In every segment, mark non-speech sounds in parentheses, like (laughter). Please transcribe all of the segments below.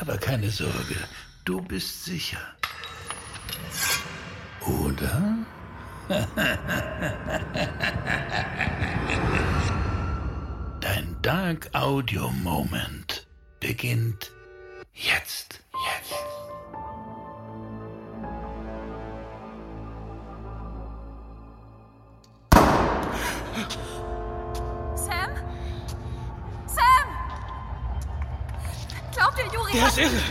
Aber keine Sorge, du bist sicher. Oder? (laughs) Dein Dark Audio Moment beginnt jetzt. Ist irre.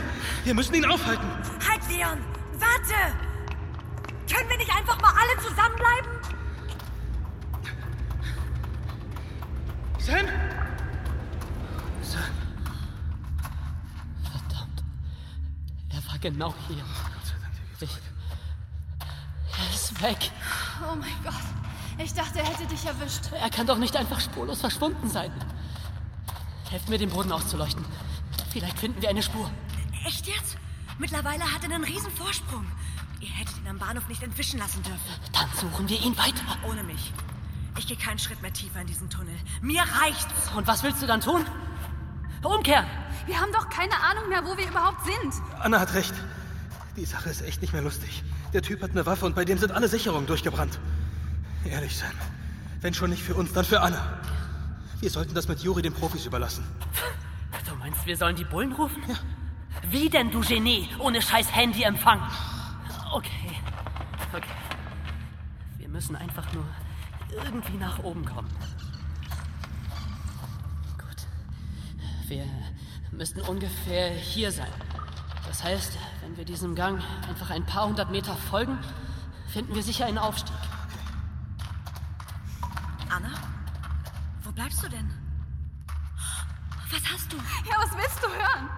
Wir müssen ihn aufhalten. Halt, Leon! Warte! Können wir nicht einfach mal alle zusammenbleiben? Sam? Verdammt. Er war genau hier. Ich, er ist weg. Oh mein Gott. Ich dachte, er hätte dich erwischt. Er kann doch nicht einfach spurlos verschwunden sein. Helft mir, den Boden auszuleuchten. Vielleicht finden wir eine Spur. Echt jetzt? Mittlerweile hat er einen riesen Vorsprung. Ihr hättet ihn am Bahnhof nicht entwischen lassen dürfen. Dann suchen wir ihn weiter. Ohne mich. Ich gehe keinen Schritt mehr tiefer in diesen Tunnel. Mir reicht's. Und was willst du dann tun? Umkehren! Wir haben doch keine Ahnung mehr, wo wir überhaupt sind. Anna hat recht. Die Sache ist echt nicht mehr lustig. Der Typ hat eine Waffe und bei dem sind alle Sicherungen durchgebrannt. Ehrlich, Sam. Wenn schon nicht für uns, dann für Anna. Wir sollten das mit Juri den Profis überlassen. Meinst, wir sollen die Bullen rufen? Ja. Wie denn, du Genie? Ohne scheiß Handyempfang. Okay. Okay. Wir müssen einfach nur irgendwie nach oben kommen. Gut. Wir müssten ungefähr hier sein. Das heißt, wenn wir diesem Gang einfach ein paar hundert Meter folgen, finden wir sicher einen Aufstieg. Anna? Wo bleibst du denn? Was hast du? Ja, was willst du hören?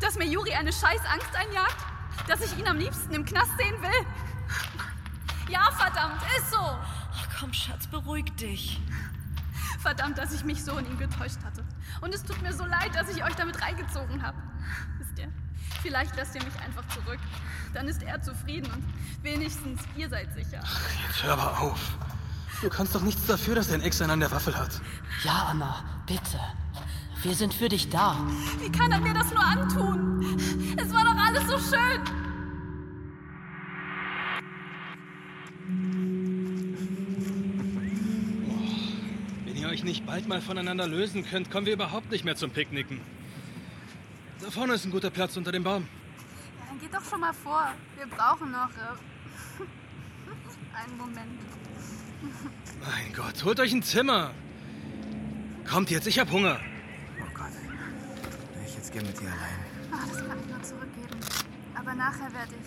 Dass mir Juri eine scheiß Angst einjagt? Dass ich ihn am liebsten im Knast sehen will? Ja, verdammt, ist so. Ach komm, Schatz, beruhig dich. Verdammt, dass ich mich so in ihn getäuscht hatte. Und es tut mir so leid, dass ich euch damit reingezogen habe. Wisst ihr, vielleicht lasst ihr mich einfach zurück. Dann ist er zufrieden und wenigstens ihr seid sicher. Jetzt hör aber auf. Du kannst doch nichts dafür, dass dein Ex einen an der Waffel hat. Ja, Anna, bitte. Wir sind für dich da. Wie kann er mir das nur antun? Es war doch alles so schön. Wenn ihr euch nicht bald mal voneinander lösen könnt, kommen wir überhaupt nicht mehr zum Picknicken. Da vorne ist ein guter Platz unter dem Baum. Ja, dann geht doch schon mal vor. Wir brauchen noch äh, (laughs) einen Moment. Mein Gott, holt euch ein Zimmer. Kommt jetzt, ich hab Hunger. Oh Gott. Wäre ich jetzt gern mit dir allein. Ach, das kann ich nur zurückgeben. Aber nachher werde ich.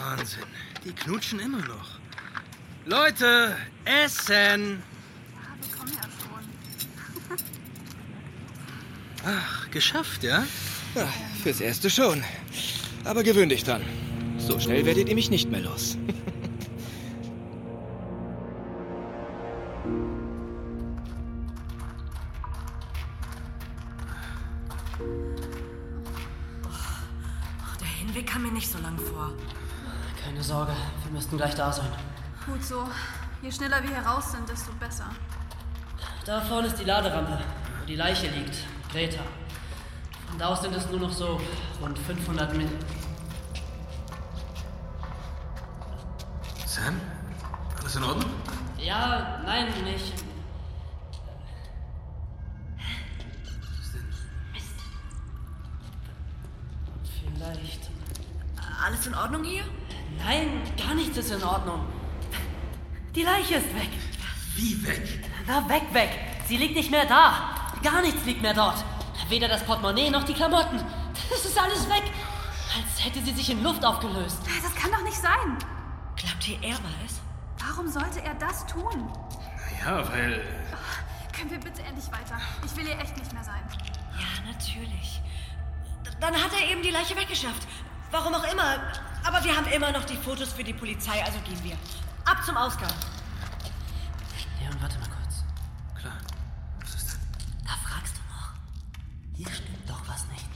Wahnsinn. Die knutschen immer noch. Leute, essen! Ja, wir kommen ja schon. (laughs) Ach, geschafft, ja? ja? Fürs Erste schon. Aber gewöhn dich dran. So schnell werdet ihr mich nicht mehr los. (laughs) Ach, der Hinweg kam mir nicht so lang vor. Keine Sorge, wir müssten gleich da sein. Gut so. Je schneller wir hier raus sind, desto besser. Da vorne ist die Laderampe, wo die Leiche liegt. Greta. Von da aus sind es nur noch so rund 500 Meter. Sam? Alles in Ordnung? Ja, nein, nicht. Vielleicht. Alles in Ordnung hier? Nein, gar nichts ist in Ordnung. Die Leiche ist weg. Wie weg? Na, weg, weg. Sie liegt nicht mehr da. Gar nichts liegt mehr dort. Weder das Portemonnaie noch die Klamotten. Das ist alles weg. Als hätte sie sich in Luft aufgelöst. Das kann doch nicht sein. Glaubt ihr, er war es? Warum sollte er das tun? Ja, weil. Können wir bitte endlich weiter? Ich will hier echt nicht mehr sein. Ja, natürlich. Dann hat er eben die Leiche weggeschafft. Warum auch immer. Aber wir haben immer noch die Fotos für die Polizei, also gehen wir. Ab zum Ausgang. Leon, warte mal kurz. Klar. Was ist denn? Da fragst du noch. Hier stimmt doch was nicht.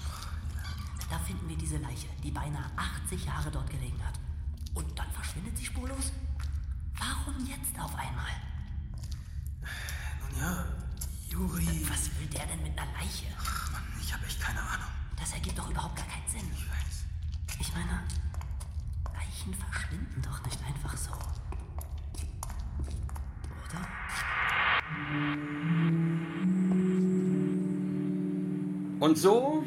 Da finden wir diese Leiche, die beinahe 80 Jahre dort gelegen hat. Und dann verschwindet sie spurlos? Warum jetzt auf einmal? Nun ja, Juri. Was will der denn mit einer Leiche? Mann, ich habe echt keine Ahnung. Das ergibt doch überhaupt gar keinen Sinn. Ich weiß. Ich meine, Leichen verschwinden doch nicht einfach so. Oder? Und so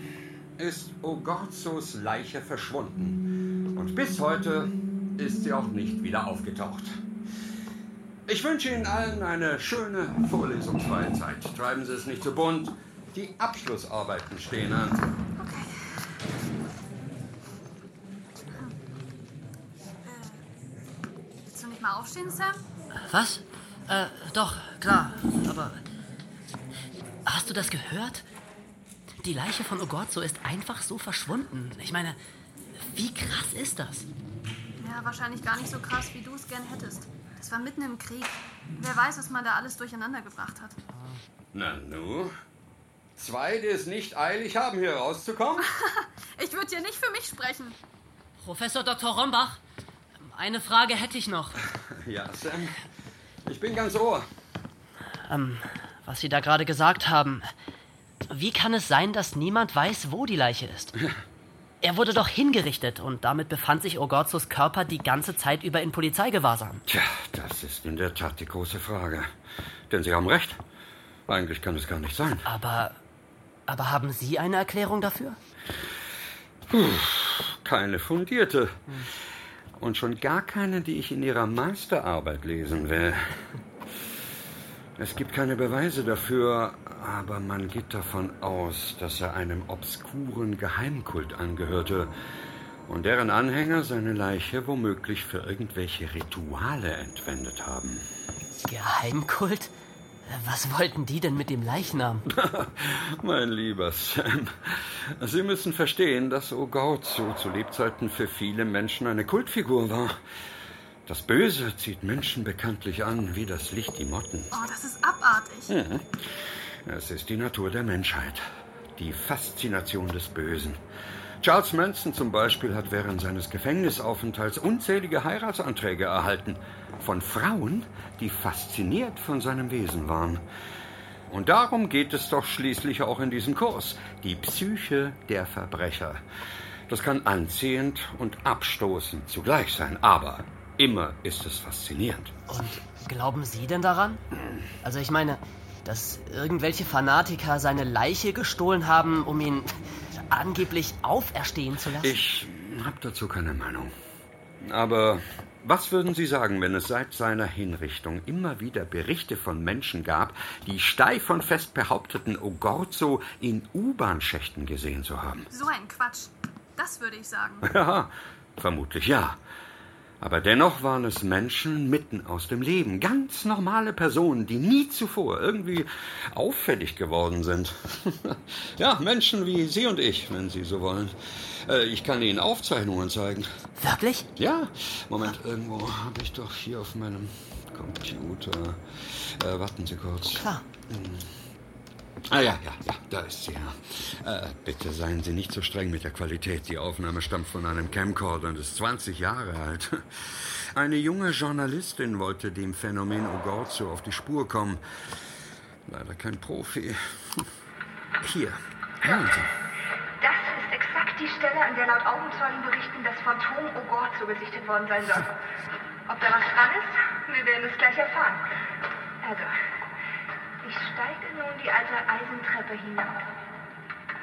ist Ogorzos Leiche verschwunden. Und bis heute ist sie auch nicht wieder aufgetaucht. Ich wünsche Ihnen allen eine schöne vorlesungsfreie Zeit. Treiben Sie es nicht zu bunt. Die Abschlussarbeiten stehen an. Willst du nicht mal aufstehen, Sam? Was? Äh, doch, klar. Aber. Hast du das gehört? Die Leiche von Ogorzo ist einfach so verschwunden. Ich meine, wie krass ist das? Ja, wahrscheinlich gar nicht so krass, wie du es gern hättest. Das war mitten im Krieg. Wer weiß, was man da alles durcheinander gebracht hat. Na nu? Zwei, die es nicht eilig haben, hier rauszukommen? (laughs) Ich würde hier nicht für mich sprechen. Professor Dr. Rombach, eine Frage hätte ich noch. Ja, Sam. Ich bin ganz ohr. Ähm, was Sie da gerade gesagt haben. Wie kann es sein, dass niemand weiß, wo die Leiche ist? (laughs) Er wurde doch hingerichtet und damit befand sich Ogorzos Körper die ganze Zeit über in Polizeigewahrsam. Tja, das ist in der Tat die große Frage. Denn Sie haben recht. Eigentlich kann es gar nicht sein. Aber. Aber haben Sie eine Erklärung dafür? Keine fundierte. Und schon gar keine, die ich in Ihrer Masterarbeit lesen will. Es gibt keine Beweise dafür, aber man geht davon aus, dass er einem obskuren Geheimkult angehörte und deren Anhänger seine Leiche womöglich für irgendwelche Rituale entwendet haben. Geheimkult? Was wollten die denn mit dem Leichnam? (laughs) Mein lieber Sam, Sie müssen verstehen, dass Ogorzo zu Lebzeiten für viele Menschen eine Kultfigur war. Das Böse zieht Menschen bekanntlich an, wie das Licht die Motten. Oh, das ist abartig. Es ist die Natur der Menschheit, die Faszination des Bösen. Charles Manson zum Beispiel hat während seines Gefängnisaufenthalts unzählige Heiratsanträge erhalten. Von Frauen, die fasziniert von seinem Wesen waren. Und darum geht es doch schließlich auch in diesem Kurs. Die Psyche der Verbrecher. Das kann anziehend und abstoßend zugleich sein, aber immer ist es faszinierend. Und glauben Sie denn daran? Also ich meine, dass irgendwelche Fanatiker seine Leiche gestohlen haben, um ihn angeblich auferstehen zu lassen? Ich habe dazu keine Meinung. Aber was würden Sie sagen, wenn es seit seiner Hinrichtung immer wieder Berichte von Menschen gab, die steif und fest behaupteten, Ogorzo in U-Bahn-Schächten gesehen zu haben? So ein Quatsch. Das würde ich sagen. (laughs) Ja, vermutlich ja. Aber dennoch waren es Menschen mitten aus dem Leben, ganz normale Personen, die nie zuvor irgendwie auffällig geworden sind. (laughs) ja, Menschen wie Sie und ich, wenn Sie so wollen. Äh, ich kann Ihnen Aufzeichnungen zeigen. Wirklich? Ja, Moment, irgendwo habe ich doch hier auf meinem Computer. Äh, warten Sie kurz. Klar. Ah ja, ja, ja, da ist sie ja. Äh, bitte seien Sie nicht so streng mit der Qualität. Die Aufnahme stammt von einem Camcorder und ist 20 Jahre alt. (laughs) Eine junge Journalistin wollte dem Phänomen Ogorzo auf die Spur kommen. Leider kein Profi. (laughs) Hier, hören Sie. Das ist exakt die Stelle, an der laut Augenzeugen berichten, das Phantom Ogorzo gesichtet worden sein soll. Ob da was dran ist? Wir werden es gleich erfahren. Also, ich steige nun die alte Eisentreppe hinab.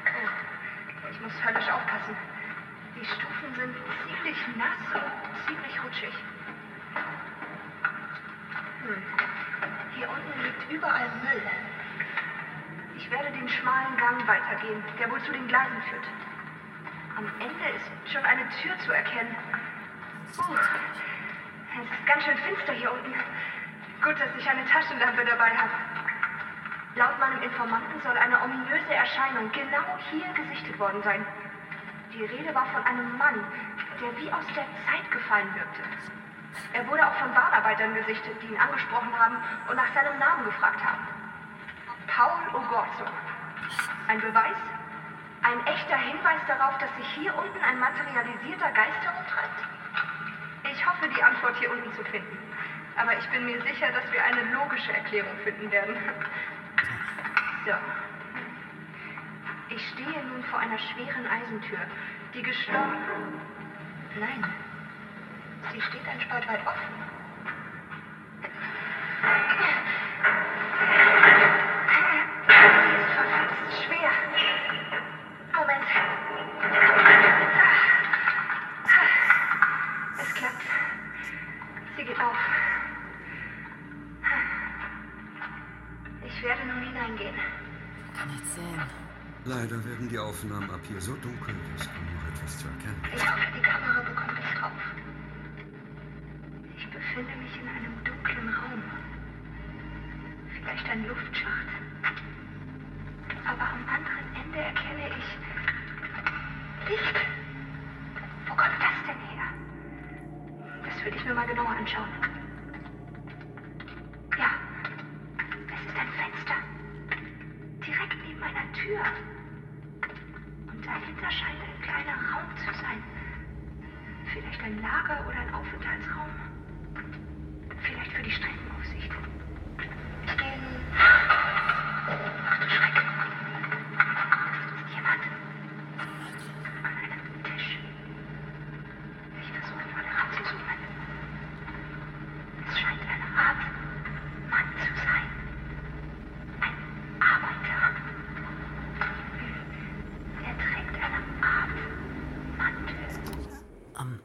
Oh, ich muss höllisch aufpassen. Die Stufen sind ziemlich nass und ziemlich rutschig. Hm. Hier unten liegt überall Müll. Ich werde den schmalen Gang weitergehen, der wohl zu den Gleisen führt. Am Ende ist schon eine Tür zu erkennen. Uh, es ist ganz schön finster hier unten. Gut, dass ich eine Taschenlampe dabei habe. Laut meinem Informanten soll eine ominöse Erscheinung genau hier gesichtet worden sein. Die Rede war von einem Mann, der wie aus der Zeit gefallen wirkte. Er wurde auch von Bahnarbeitern gesichtet, die ihn angesprochen haben und nach seinem Namen gefragt haben. Paul Ogorzo. Ein Beweis? Ein echter Hinweis darauf, dass sich hier unten ein materialisierter Geist herumtreibt? Ich hoffe, die Antwort hier unten zu finden. Aber ich bin mir sicher, dass wir eine logische Erklärung finden werden. So. Ich stehe nun vor einer schweren Eisentür, die geschlossen. Nein. Sie steht ein Spalt weit offen. Leider werden die Aufnahmen ab hier so dunkel, dass kaum noch etwas zu erkennen ist. Ich hoffe, die Kamera bekommt es drauf. Ich befinde mich in einem dunklen Raum. Vielleicht ein Luftschacht. Aber am anderen Ende erkenne ich Licht. Wo kommt das denn her? Das will ich mir mal genauer anschauen.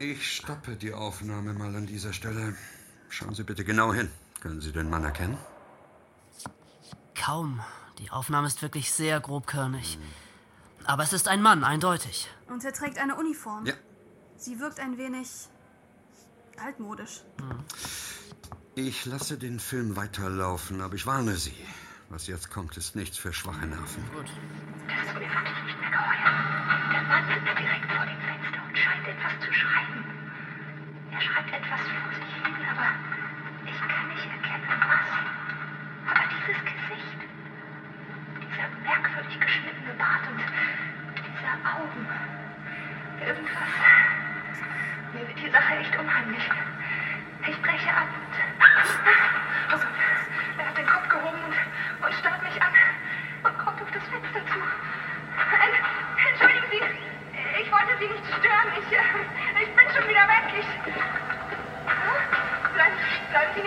Ich stoppe die Aufnahme mal an dieser Stelle. Schauen Sie bitte genau hin. Können Sie den Mann erkennen? Kaum. Die Aufnahme ist wirklich sehr grobkörnig. Aber es ist ein Mann, eindeutig. Und er trägt eine Uniform. Ja. Sie wirkt ein wenig altmodisch. Ich lasse den Film weiterlaufen, aber ich warne Sie. Was jetzt kommt, ist nichts für schwache Nerven. Gut. Das ist mir wirklich nicht mehr geheuer. Der Mann sitzt direkt vor dem Fenster und scheint etwas zu schreiben. Er schreibt etwas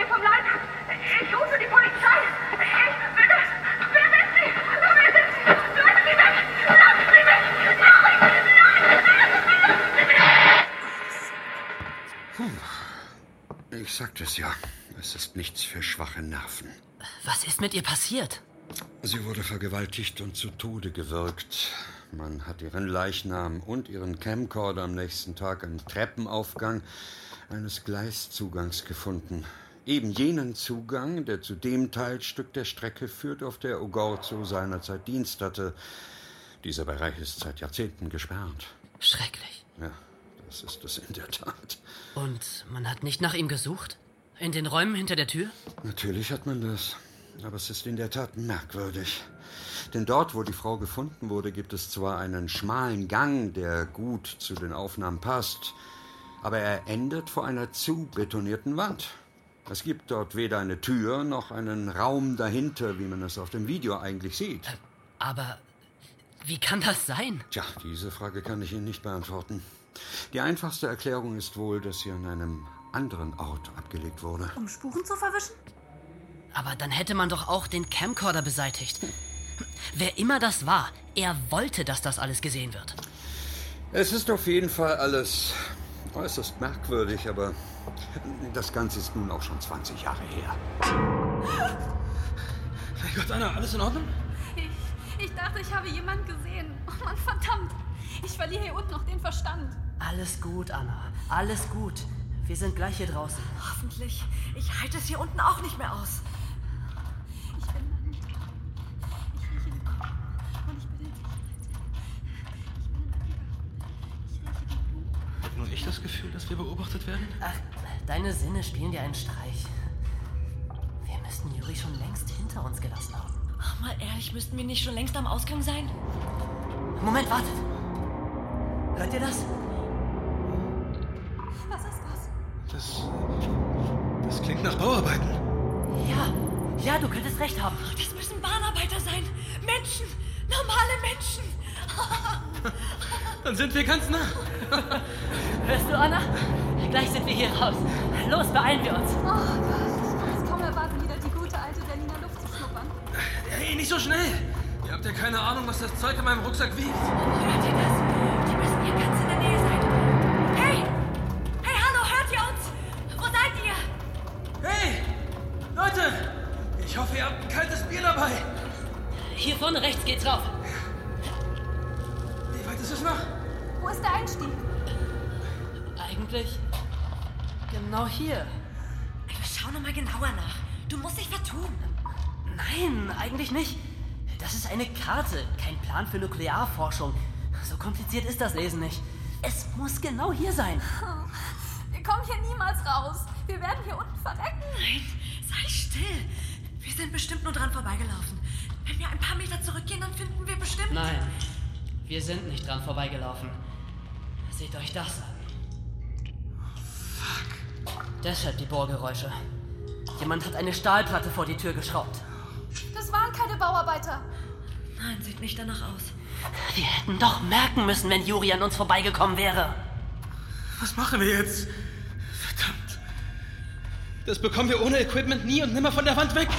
vom Leib. Ich rufe die Polizei. Ich... Bitte, wer sind Sie? Wer sind Sie? Bleiben Sie weg! Lassen Sie mich! Nein! Ich sagte es ja. Es ist nichts für schwache Nerven. Was ist mit ihr passiert? Sie wurde vergewaltigt und zu Tode gewürgt. Man hat ihren Leichnam und ihren Camcorder am nächsten Tag im Treppenaufgang eines Gleiszugangs gefunden. Eben jenen Zugang, der zu dem Teilstück der Strecke führt, auf der Ogorzo seinerzeit Dienst hatte. Dieser Bereich ist seit Jahrzehnten gesperrt. Schrecklich. Ja, das ist es in der Tat. Und man hat nicht nach ihm gesucht? In den Räumen hinter der Tür? Natürlich hat man das. Aber es ist in der Tat merkwürdig. Denn dort, wo die Frau gefunden wurde, gibt es zwar einen schmalen Gang, der gut zu den Aufnahmen passt, aber er endet vor einer zubetonierten Wand. Es gibt dort weder eine Tür noch einen Raum dahinter, wie man es auf dem Video eigentlich sieht. Aber wie kann das sein? Tja, diese Frage kann ich Ihnen nicht beantworten. Die einfachste Erklärung ist wohl, dass sie an einem anderen Ort abgelegt wurde. Um Spuren zu verwischen? Aber dann hätte man doch auch den Camcorder beseitigt. Wer immer das war, er wollte, dass das alles gesehen wird. Es ist auf jeden Fall alles äußerst merkwürdig, aber das Ganze ist nun auch schon 20 Jahre her. Mein Gott, Anna, alles in Ordnung? Ich, ich dachte, ich habe jemanden gesehen. Oh Mann, verdammt. Ich verliere hier unten noch den Verstand. Alles gut, Anna. Alles gut. Wir sind gleich hier draußen. Hoffentlich. Ich halte es hier unten auch nicht mehr aus. Ich bin ich das Gefühl, dass wir beobachtet werden? Ach, deine Sinne spielen dir einen Streich. Wir müssten Juri schon längst hinter uns gelassen haben. Ach, mal ehrlich, müssten wir nicht schon längst am Ausgang sein? Moment, wartet. Hört ihr das? Was ist das? Das. Das klingt nach Bauarbeiten. Ja, ja, du könntest recht haben. Das müssen Bahnarbeiter sein. Menschen. Normale Menschen. (laughs) Dann sind wir ganz nah. Hörst du, Anna? Gleich sind wir hier raus. Los, beeilen wir uns. Oh Gott, ich kann es kaum erwarten, wieder die gute alte Berliner Luft zu schnuppern. Hey, nicht so schnell. Ihr habt ja keine Ahnung, was das Zeug in meinem Rucksack wiegt. Hört ihr das? Die müssen hier ganz in der Nähe sein. Hey! Hey, hallo, hört ihr uns? Wo seid ihr? Hey! Leute! Ich hoffe, ihr habt ein kaltes Bier dabei. Hier vorne rechts geht's rauf. Ist es noch? Wo ist der Einstieg? Eigentlich genau hier. Schau noch mal genauer nach. Du musst dich vertun. Nein, eigentlich nicht. Das ist eine Karte, kein Plan für Nuklearforschung. So kompliziert ist das Lesen nicht. Es muss genau hier sein. Wir kommen hier niemals raus. Wir werden hier unten verrecken. Nein, sei still. Wir sind bestimmt nur dran vorbeigelaufen. Wenn wir ein paar Meter zurückgehen, dann finden wir bestimmt. Nein, wir sind nicht dran vorbeigelaufen. Seht euch das an. Deshalb die Bohrgeräusche. Jemand hat eine Stahlplatte vor die Tür geschraubt. Das waren keine Bauarbeiter. Nein, sieht nicht danach aus. Wir hätten doch merken müssen, wenn Juri an uns vorbeigekommen wäre. Was machen wir jetzt? Verdammt. Das bekommen wir ohne Equipment nie und nimmer von der Wand weg.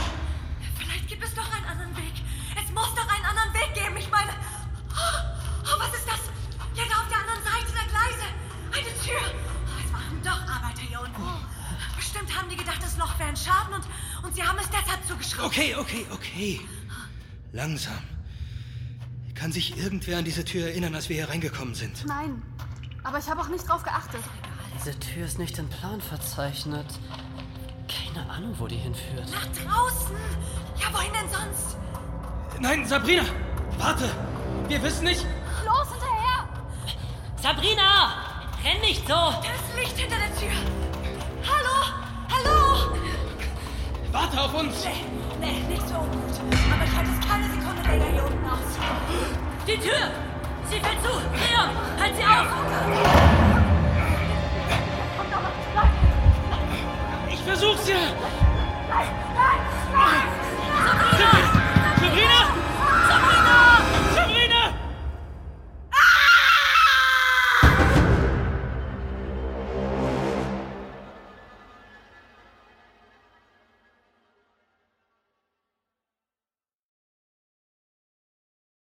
Haben die gedacht, das Loch wäre ein Schaden und, und sie haben es deshalb zugeschraubt. Okay, okay, okay. Langsam. Kann sich irgendwer an diese Tür erinnern, als wir hier reingekommen sind? Nein, aber ich habe auch nicht drauf geachtet. Diese Tür ist nicht im Plan verzeichnet. Keine Ahnung, wo die hinführt. Nach draußen. Ja, wohin denn sonst? Nein, Sabrina! Warte! Wir wissen nicht. Los, hinterher! Sabrina! Renn nicht so! Da ist Licht hinter der Tür. Warte auf uns! Nee, nee, nicht so gut. Aber ich halte es keine Sekunde länger hier unten aus. Die Tür! Sie fällt zu! Leon, halt sie auf! Ich versuch's ja!